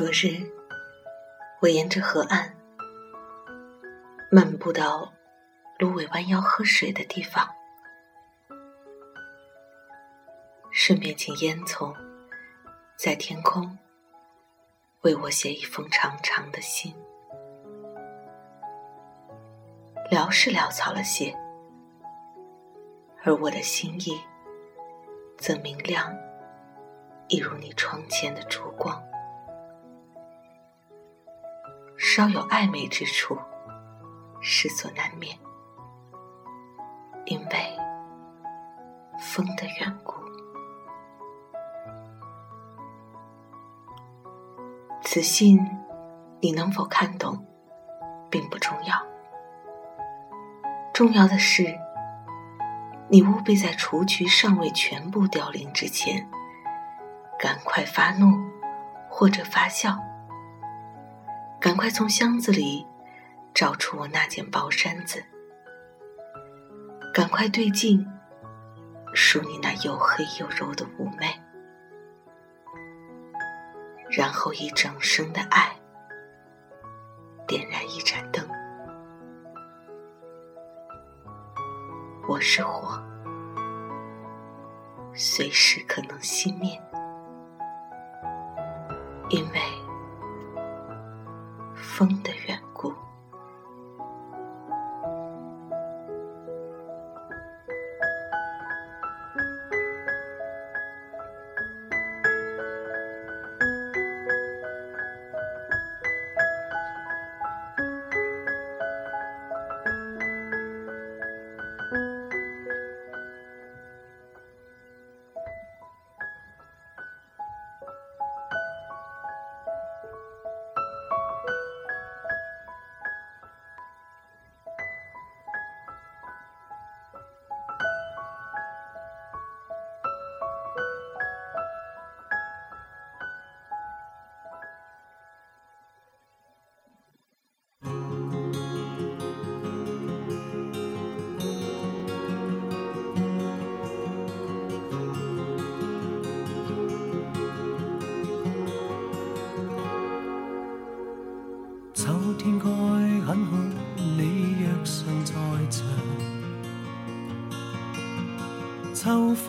昨日，我沿着河岸漫步到芦苇弯腰喝水的地方，顺便请烟囱在天空为我写一封长长的信。潦是潦草了些，而我的心意则明亮，一如你窗前的烛光。稍有暧昧之处，是所难免，因为风的缘故。此信你能否看懂，并不重要。重要的是，你务必在雏菊尚未全部凋零之前，赶快发怒，或者发笑。赶快从箱子里找出我那件薄衫子，赶快对镜数你那又黑又柔的妩媚，然后以整生的爱点燃一盏灯。我是火，随时可能熄灭，因为。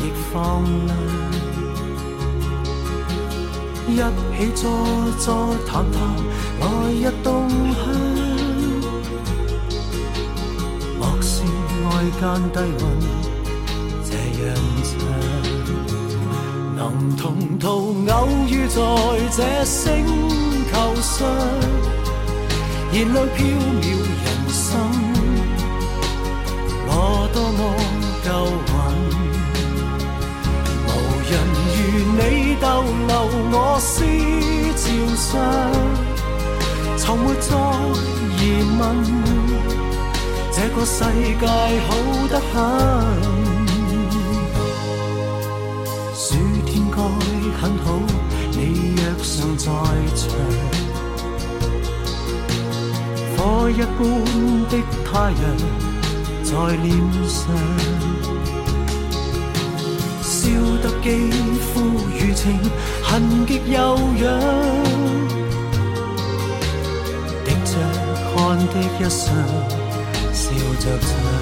亦放亮。一起坐坐谈谈来日动向，莫说外间低温这样长，能同途偶遇在这星球上。燃亮飘渺上，从没再疑问，这个世界好得很。暑天该很好，你若尚在场。火一般的太阳在脸上，烧得肌肤如情，痕极悠扬，一双，笑着唱。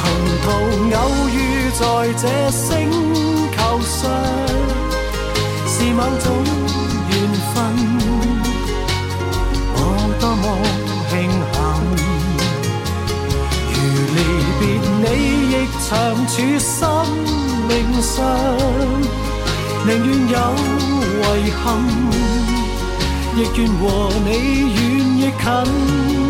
同途偶遇在这星球上，是某种缘分，我多么庆幸。如离别你，亦长处生命上，宁愿有遗憾，亦愿和你远亦近。